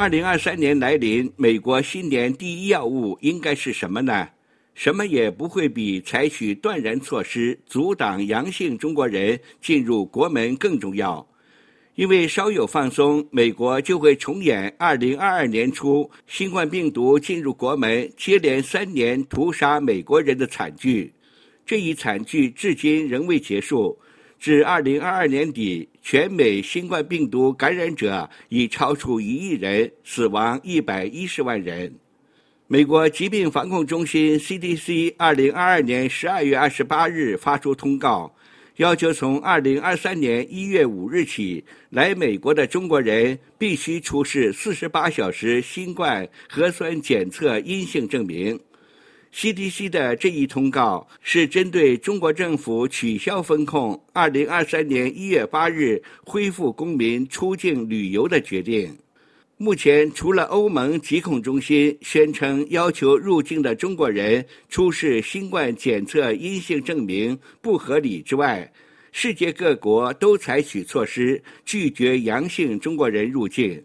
二零二三年来临，美国新年第一要务应该是什么呢？什么也不会比采取断然措施阻挡阳性中国人进入国门更重要。因为稍有放松，美国就会重演二零二二年初新冠病毒进入国门、接连三年屠杀美国人的惨剧。这一惨剧至今仍未结束。至二零二二年底，全美新冠病毒感染者已超出一亿人，死亡一百一十万人。美国疾病防控中心 （CDC） 二零二二年十二月二十八日发出通告，要求从二零二三年一月五日起，来美国的中国人必须出示四十八小时新冠核酸检测阴性证明。CDC 的这一通告是针对中国政府取消封控、二零二三年一月八日恢复公民出境旅游的决定。目前，除了欧盟疾控中心宣称要求入境的中国人出示新冠检测阴性证明不合理之外，世界各国都采取措施拒绝阳性中国人入境。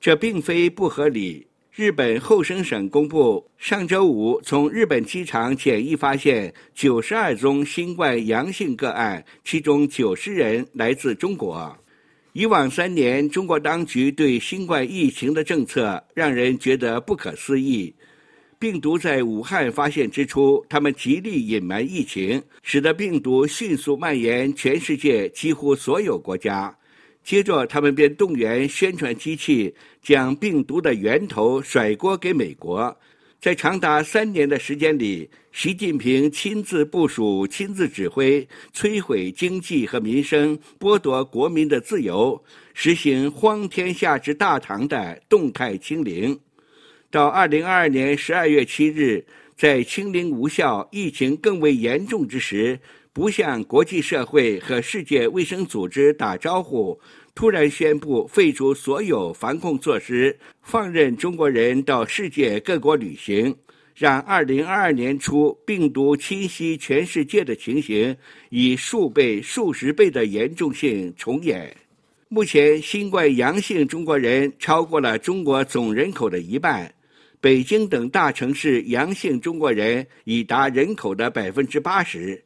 这并非不合理。日本厚生省公布，上周五从日本机场检疫发现九十二宗新冠阳性个案，其中九十人来自中国。以往三年，中国当局对新冠疫情的政策让人觉得不可思议。病毒在武汉发现之初，他们极力隐瞒疫情，使得病毒迅速蔓延全世界几乎所有国家。接着，他们便动员宣传机器，将病毒的源头甩锅给美国。在长达三年的时间里，习近平亲自部署、亲自指挥，摧毁经济和民生，剥夺国民的自由，实行荒天下之大唐的动态清零。到二零二二年十二月七日，在清零无效、疫情更为严重之时。不向国际社会和世界卫生组织打招呼，突然宣布废除所有防控措施，放任中国人到世界各国旅行，让二零二二年初病毒侵袭全世界的情形以数倍、数十倍的严重性重演。目前，新冠阳性中国人超过了中国总人口的一半，北京等大城市阳性中国人已达人口的百分之八十。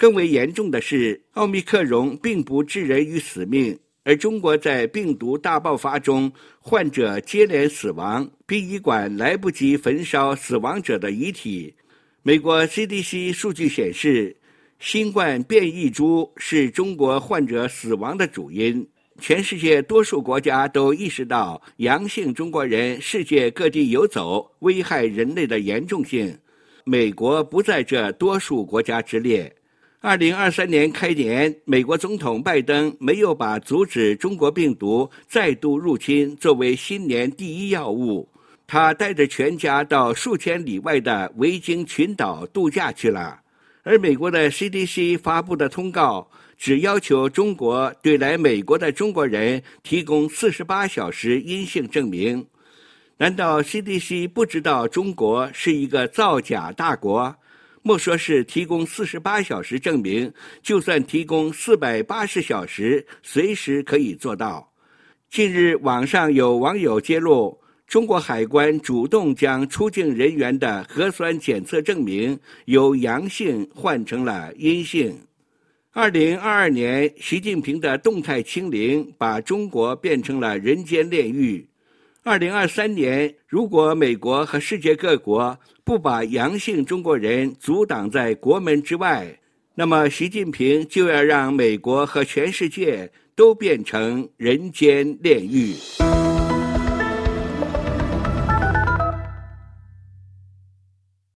更为严重的是，奥密克戎并不致人于死命，而中国在病毒大爆发中，患者接连死亡，殡仪馆来不及焚烧死亡者的遗体。美国 CDC 数据显示，新冠变异株是中国患者死亡的主因。全世界多数国家都意识到阳性中国人世界各地游走，危害人类的严重性。美国不在这多数国家之列。二零二三年开年，美国总统拜登没有把阻止中国病毒再度入侵作为新年第一要务。他带着全家到数千里外的维京群岛度假去了。而美国的 CDC 发布的通告只要求中国对来美国的中国人提供四十八小时阴性证明。难道 CDC 不知道中国是一个造假大国？莫说是提供四十八小时证明，就算提供四百八十小时，随时可以做到。近日，网上有网友揭露，中国海关主动将出境人员的核酸检测证明由阳性换成了阴性。二零二二年，习近平的动态清零把中国变成了人间炼狱。二零二三年，如果美国和世界各国不把阳性中国人阻挡在国门之外，那么习近平就要让美国和全世界都变成人间炼狱。